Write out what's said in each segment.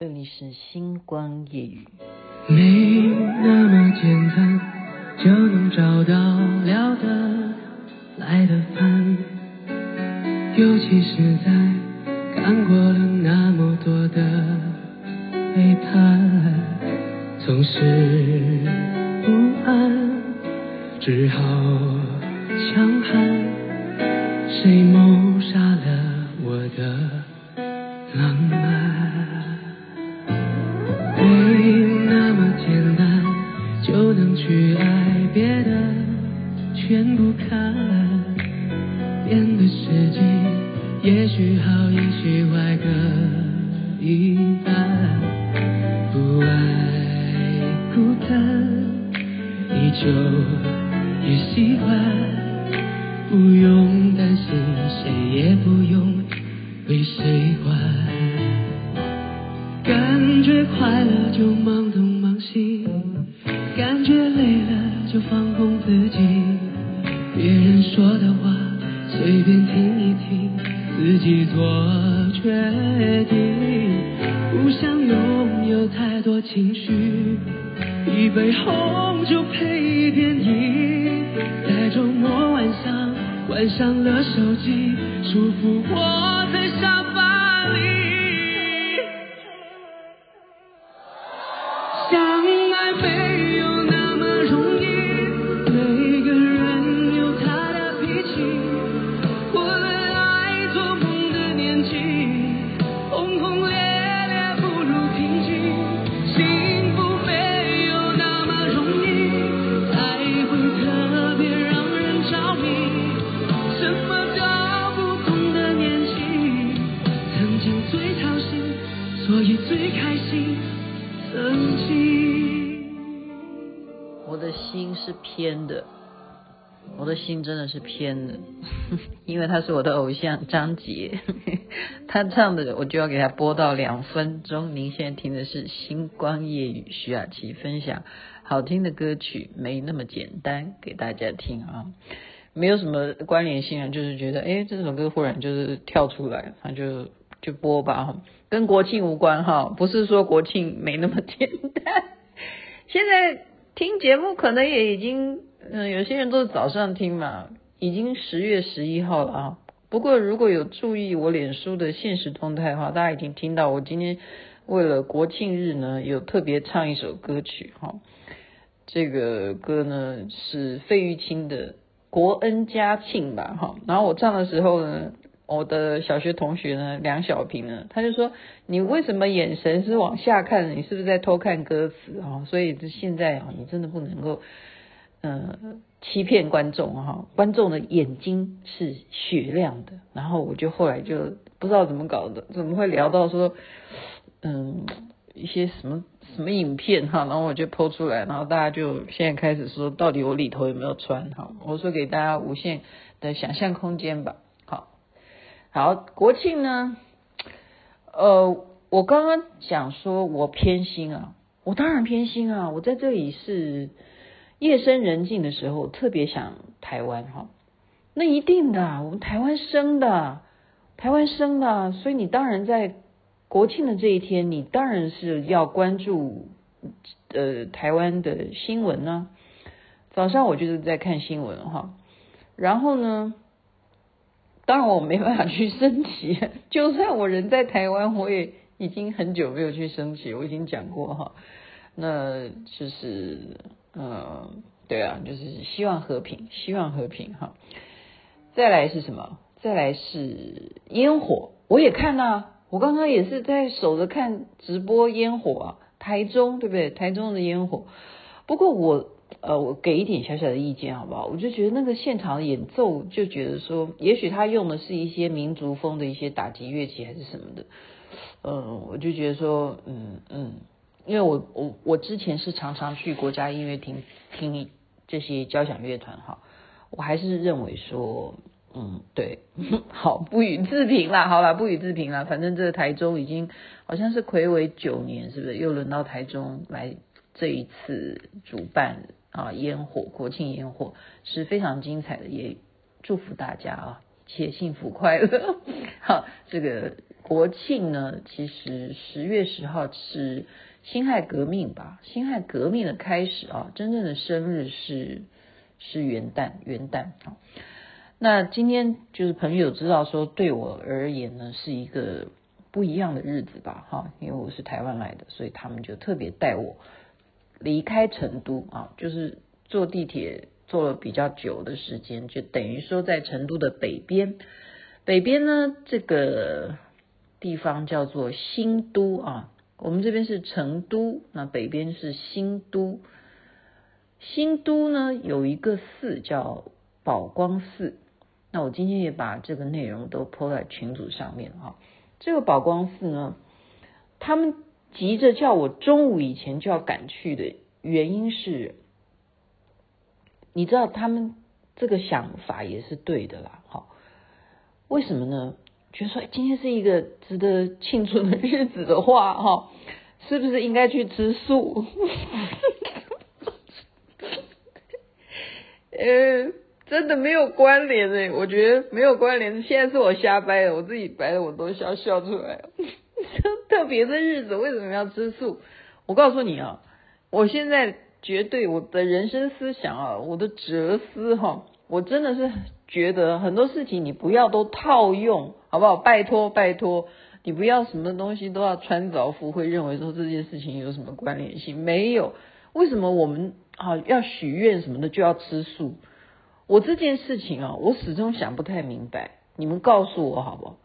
这里是星光夜语。没那么简单就能找到聊得来的伴，尤其是在看过了那么多的背叛，总是不安，只好强悍。去爱别的全不看，变个世纪，也许好，也许坏各一半。不爱孤单，依旧也习惯，不用随便听一听，自己做决定。不想拥有太多情绪，一杯红酒配电影，在周末晚上关上了手机，舒服窝在沙是偏的，因为他是我的偶像张杰，他唱的我就要给他播到两分钟。您现在听的是星光夜语，徐雅琪分享好听的歌曲，没那么简单，给大家听啊，没有什么关联性啊，就是觉得哎，这首歌忽然就是跳出来，那就就播吧，跟国庆无关哈，不是说国庆没那么简单，现在。听节目可能也已经，嗯，有些人都是早上听嘛，已经十月十一号了啊。不过如果有注意我脸书的现实动态的话，大家已经听到我今天为了国庆日呢，有特别唱一首歌曲哈。这个歌呢是费玉清的《国恩家庆》吧哈。然后我唱的时候呢。我的小学同学呢，梁小平呢，他就说：“你为什么眼神是往下看？你是不是在偷看歌词啊？”所以这现在啊，你真的不能够，呃，欺骗观众哈。观众的眼睛是雪亮的。然后我就后来就不知道怎么搞的，怎么会聊到说，嗯，一些什么什么影片哈，然后我就 po 出来，然后大家就现在开始说，到底我里头有没有穿哈？我说给大家无限的想象空间吧。好，国庆呢？呃，我刚刚讲说我偏心啊，我当然偏心啊。我在这里是夜深人静的时候，特别想台湾哈。那一定的，我们台湾生的，台湾生的，所以你当然在国庆的这一天，你当然是要关注呃台湾的新闻呢。早上我就是在看新闻哈，然后呢？当然我没办法去升旗，就算我人在台湾，我也已经很久没有去升旗。我已经讲过哈，那就是嗯，对啊，就是希望和平，希望和平哈。再来是什么？再来是烟火，我也看啊，我刚刚也是在守着看直播烟火啊，台中对不对？台中的烟火，不过我。呃，我给一点小小的意见好不好？我就觉得那个现场演奏，就觉得说，也许他用的是一些民族风的一些打击乐器还是什么的。嗯，我就觉得说，嗯嗯，因为我我我之前是常常去国家音乐厅听这些交响乐团哈，我还是认为说，嗯，对，好，不予置评啦，好啦，不予置评啦，反正这个台中已经好像是睽违九年，是不是又轮到台中来这一次主办？啊，烟火，国庆烟火是非常精彩的，也祝福大家啊，一切幸福快乐。好，这个国庆呢，其实十月十号是辛亥革命吧？辛亥革命的开始啊，真正的生日是是元旦，元旦啊。那今天就是朋友知道说，对我而言呢，是一个不一样的日子吧？哈，因为我是台湾来的，所以他们就特别带我离开成都啊，就是坐地铁坐了比较久的时间，就等于说在成都的北边。北边呢，这个地方叫做新都啊，我们这边是成都，那北边是新都。新都呢，有一个寺叫宝光寺，那我今天也把这个内容都 po 在群组上面啊。这个宝光寺呢，他们急着叫我中午以前就要赶去的原因是，你知道他们这个想法也是对的啦，好。为什么呢？觉得说今天是一个值得庆祝的日子的话，哈，是不是应该去吃素？呃，真的没有关联诶，我觉得没有关联。现在是我瞎掰的，我自己掰的我都笑笑出来了。特别的日子为什么要吃素？我告诉你啊，我现在绝对我的人生思想啊，我的哲思哈。我真的是觉得很多事情你不要都套用，好不好？拜托拜托，你不要什么东西都要穿凿附会，认为说这件事情有什么关联性？没有。为什么我们啊要许愿什么的就要吃素？我这件事情啊，我始终想不太明白。你们告诉我好不好？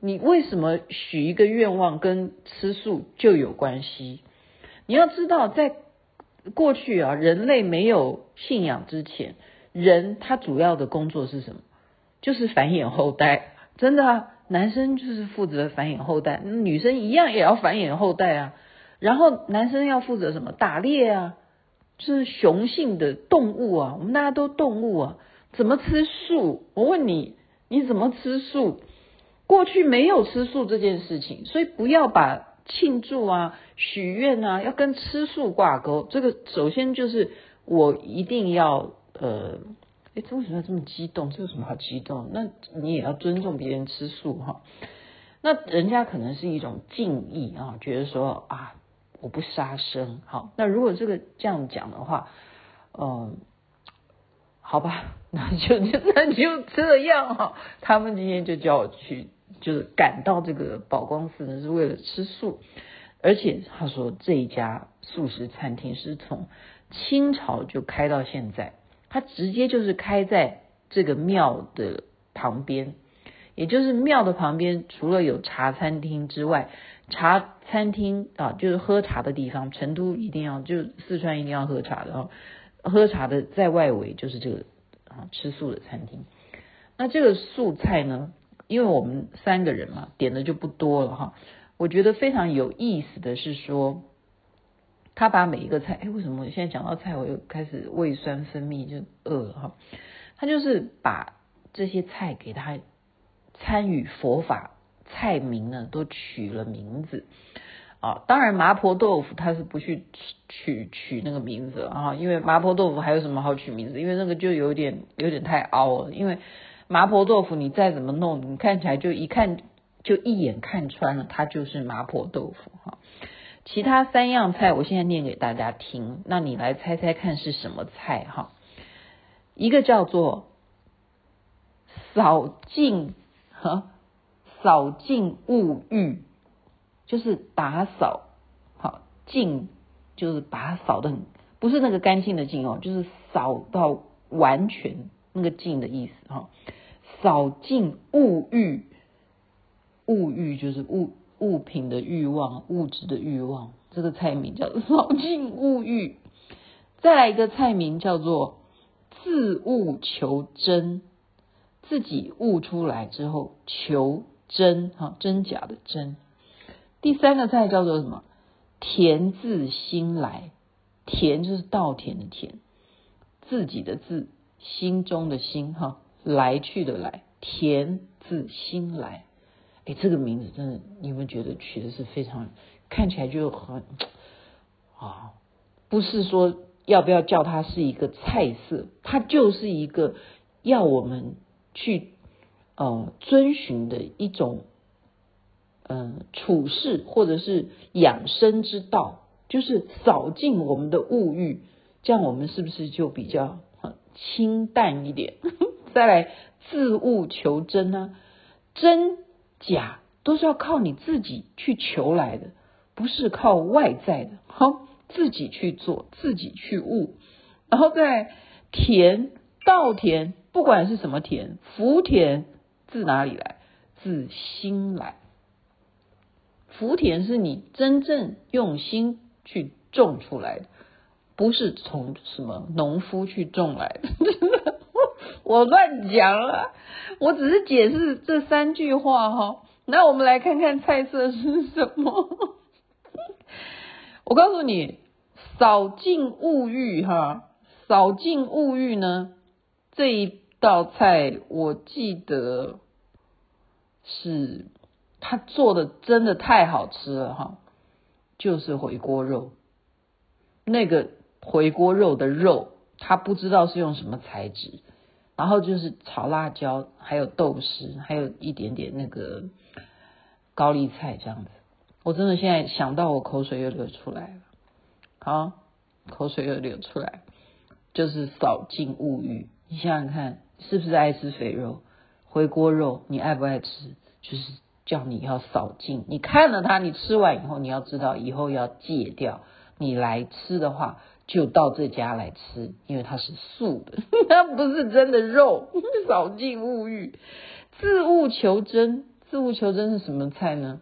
你为什么许一个愿望跟吃素就有关系？你要知道，在过去啊，人类没有信仰之前。人他主要的工作是什么？就是繁衍后代，真的啊，男生就是负责繁衍后代，女生一样也要繁衍后代啊。然后男生要负责什么？打猎啊，就是雄性的动物啊。我们大家都动物啊，怎么吃素？我问你，你怎么吃素？过去没有吃素这件事情，所以不要把庆祝啊、许愿啊要跟吃素挂钩。这个首先就是我一定要。呃，哎，这为什么要这么激动？这有什么好激动？那你也要尊重别人吃素哈。那人家可能是一种敬意啊，觉得说啊，我不杀生。好，那如果这个这样讲的话，嗯、好吧，那就那就这样哈。他们今天就叫我去，就是赶到这个宝光寺呢，是为了吃素。而且他说这一家素食餐厅是从清朝就开到现在。它直接就是开在这个庙的旁边，也就是庙的旁边，除了有茶餐厅之外，茶餐厅啊，就是喝茶的地方。成都一定要，就四川一定要喝茶的哦，喝茶的在外围就是这个啊，吃素的餐厅。那这个素菜呢，因为我们三个人嘛，点的就不多了哈。我觉得非常有意思的是说。他把每一个菜，哎，为什么我现在讲到菜，我又开始胃酸分泌，就饿了哈？他就是把这些菜给他参与佛法菜名呢，都取了名字啊。当然麻婆豆腐他是不去取取那个名字啊，因为麻婆豆腐还有什么好取名字？因为那个就有点有点太凹了。因为麻婆豆腐你再怎么弄，你看起来就一看就一眼看穿了，它就是麻婆豆腐哈。其他三样菜，我现在念给大家听，那你来猜猜看是什么菜哈？一个叫做扫净哈，扫净物欲，就是打扫，好净就是把它扫得很，不是那个干净的净哦，就是扫到完全那个净的意思哈。扫净物欲，物欲就是物。物品的欲望，物质的欲望，这个菜名叫扫尽物欲。再来一个菜名叫做自悟求真，自己悟出来之后求真，哈，真假的真。第三个菜叫做什么？田自心来，田就是稻田的田，自己的自，心中的心，哈，来去的来，田自心来。哎，这个名字真的，你们觉得取的是非常，看起来就很啊，不是说要不要叫它是一个菜色，它就是一个要我们去呃遵循的一种嗯、处事或者是养生之道，就是扫尽我们的物欲，这样我们是不是就比较清淡一点？再来自悟求真呢、真假都是要靠你自己去求来的，不是靠外在的。好，自己去做，自己去悟。然后再田稻田，不管是什么田，福田自哪里来？自心来。福田是你真正用心去种出来的，不是从什么农夫去种来的。我乱讲了，我只是解释这三句话哈。那我们来看看菜色是什么。我告诉你，扫尽物欲哈，扫尽物欲呢，这一道菜我记得是他做的真的太好吃了哈，就是回锅肉。那个回锅肉的肉，他不知道是用什么材质。然后就是炒辣椒，还有豆丝，还有一点点那个高丽菜这样子。我真的现在想到，我口水又流出来了。好，口水又流出来，就是扫尽物欲。你想想看，是不是爱吃肥肉？回锅肉，你爱不爱吃？就是叫你要扫尽。你看了它，你吃完以后，你要知道以后要戒掉。你来吃的话。就到这家来吃，因为它是素的，它不是真的肉。扫尽物欲，自物求真。自物求真是什么菜呢？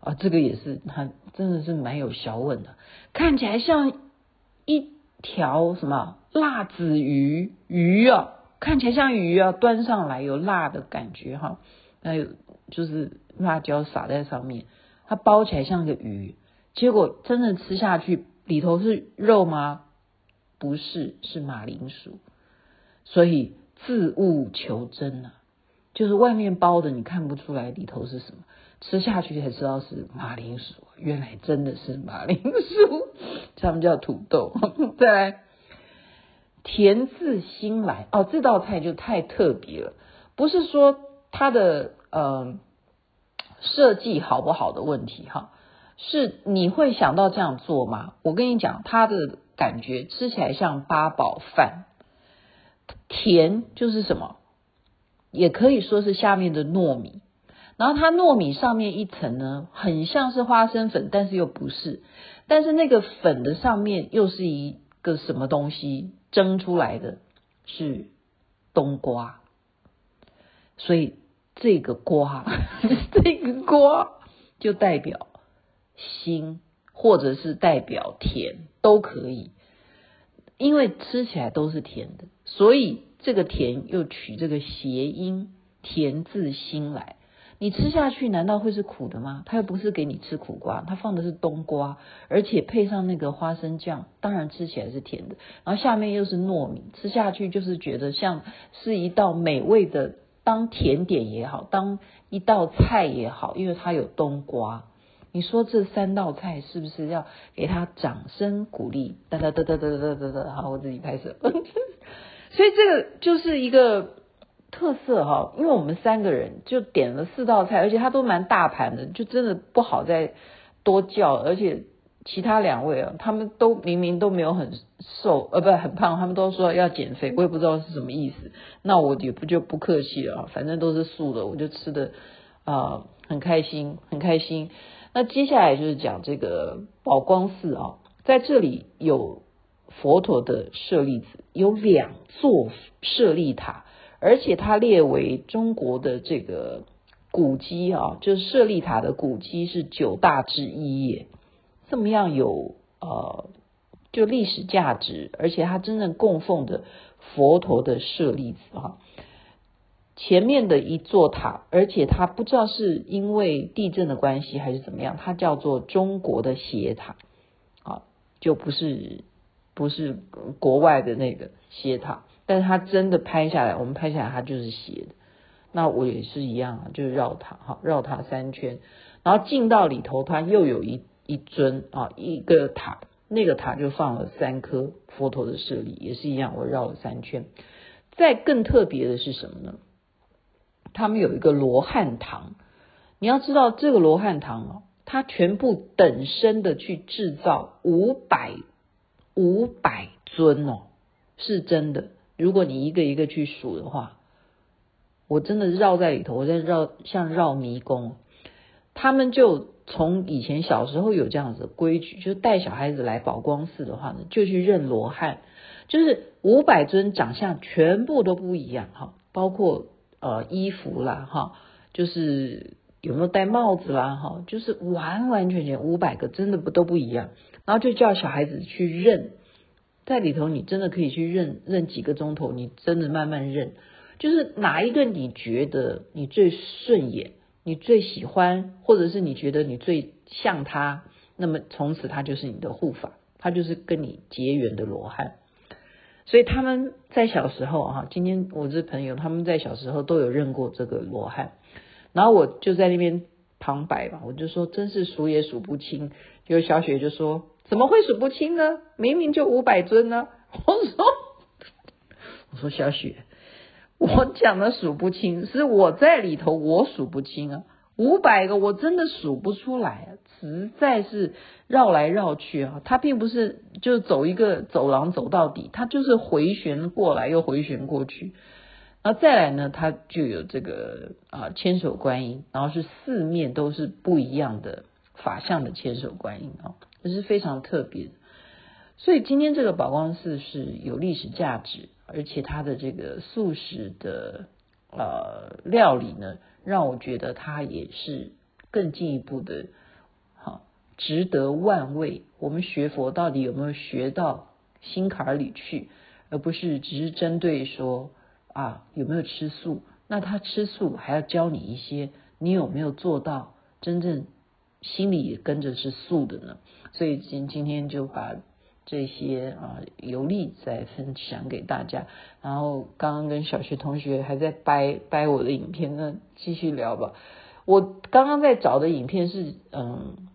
啊，这个也是，它真的是蛮有学问的，看起来像一条什么辣子鱼鱼啊，看起来像鱼啊，端上来有辣的感觉哈，还有就是辣椒撒在上面，它包起来像个鱼，结果真的吃下去。里头是肉吗？不是，是马铃薯。所以自悟求真啊，就是外面包的你看不出来里头是什么，吃下去才知道是马铃薯。原来真的是马铃薯，他们叫土豆。再来，甜自心来哦，这道菜就太特别了，不是说它的呃设计好不好的问题哈。是你会想到这样做吗？我跟你讲，它的感觉吃起来像八宝饭，甜就是什么，也可以说是下面的糯米，然后它糯米上面一层呢，很像是花生粉，但是又不是，但是那个粉的上面又是一个什么东西蒸出来的，是冬瓜，所以这个瓜，这个瓜就代表。心，或者是代表甜都可以，因为吃起来都是甜的，所以这个甜又取这个谐音“甜自心来”。你吃下去难道会是苦的吗？它又不是给你吃苦瓜，它放的是冬瓜，而且配上那个花生酱，当然吃起来是甜的。然后下面又是糯米，吃下去就是觉得像是一道美味的，当甜点也好，当一道菜也好，因为它有冬瓜。你说这三道菜是不是要给他掌声鼓励？哒哒哒哒哒哒哒哒，好，我自己拍摄。所以这个就是一个特色哈，因为我们三个人就点了四道菜，而且它都蛮大盘的，就真的不好再多叫。而且其他两位啊，他们都明明都没有很瘦，呃，不很胖，他们都说要减肥，我也不知道是什么意思。那我也不就不客气了，反正都是素的，我就吃的啊、很开心，很开心。那接下来就是讲这个宝光寺啊，在这里有佛陀的舍利子，有两座舍利塔，而且它列为中国的这个古迹啊，就是舍利塔的古迹是九大之一耶，这么样有呃就历史价值，而且它真正供奉的佛陀的舍利子啊。前面的一座塔，而且它不知道是因为地震的关系还是怎么样，它叫做中国的斜塔，啊，就不是不是国外的那个斜塔，但是它真的拍下来，我们拍下来它就是斜的。那我也是一样啊，就是绕塔哈，绕塔三圈，然后进到里头，它又有一一尊啊，一个塔，那个塔就放了三颗佛陀的舍利，也是一样，我绕了三圈。再更特别的是什么呢？他们有一个罗汉堂。你要知道，这个罗汉堂哦，它全部等身的去制造五百五百尊哦，是真的。如果你一个一个去数的话，我真的绕在里头，我在绕像绕迷宫。他们就从以前小时候有这样子的规矩，就带小孩子来宝光寺的话呢，就去认罗汉，就是五百尊长相全部都不一样哈，包括呃衣服啦哈，就是有没有戴帽子啦哈，就是完完全全五百个真的不都不一样，然后就叫小孩子去认，在里头你真的可以去认认几个钟头，你真的慢慢认，就是哪一个你觉得你最顺眼。你最喜欢，或者是你觉得你最像他，那么从此他就是你的护法，他就是跟你结缘的罗汉。所以他们在小时候哈，今天我这朋友他们在小时候都有认过这个罗汉，然后我就在那边旁白嘛，我就说真是数也数不清。就小雪就说怎么会数不清呢？明明就五百尊呢。我说我说小雪。我讲的数不清，是我在里头，我数不清啊，五百个我真的数不出来，实在是绕来绕去啊，它并不是就走一个走廊走到底，它就是回旋过来又回旋过去，然后再来呢，它就有这个啊千手观音，然后是四面都是不一样的法相的千手观音啊，这是非常特别，所以今天这个宝光寺是有历史价值。而且它的这个素食的呃料理呢，让我觉得它也是更进一步的，好值得万味。我们学佛到底有没有学到心坎里去，而不是只是针对说啊有没有吃素？那他吃素还要教你一些，你有没有做到真正心里也跟着是素的呢？所以今今天就把。这些啊游历再分享给大家，然后刚刚跟小学同学还在掰掰我的影片，那继续聊吧。我刚刚在找的影片是嗯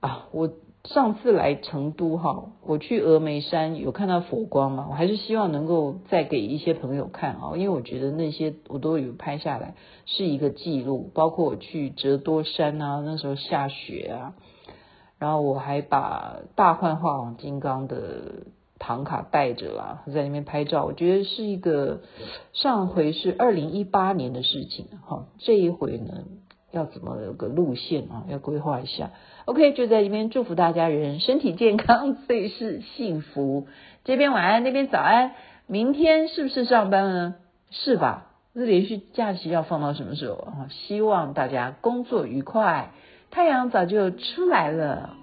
啊，我上次来成都哈，我去峨眉山有看到佛光嘛，我还是希望能够再给一些朋友看啊，因为我觉得那些我都有拍下来，是一个记录，包括我去折多山啊，那时候下雪啊。然后我还把大幻化王金刚的唐卡带着啦，在那边拍照。我觉得是一个上回是二零一八年的事情，哈，这一回呢要怎么有个路线啊？要规划一下。OK，就在这边祝福大家人身体健康，最是幸福。这边晚安，那边早安。明天是不是上班呢？是吧？这连续假期要放到什么时候啊？希望大家工作愉快。太阳早就出来了。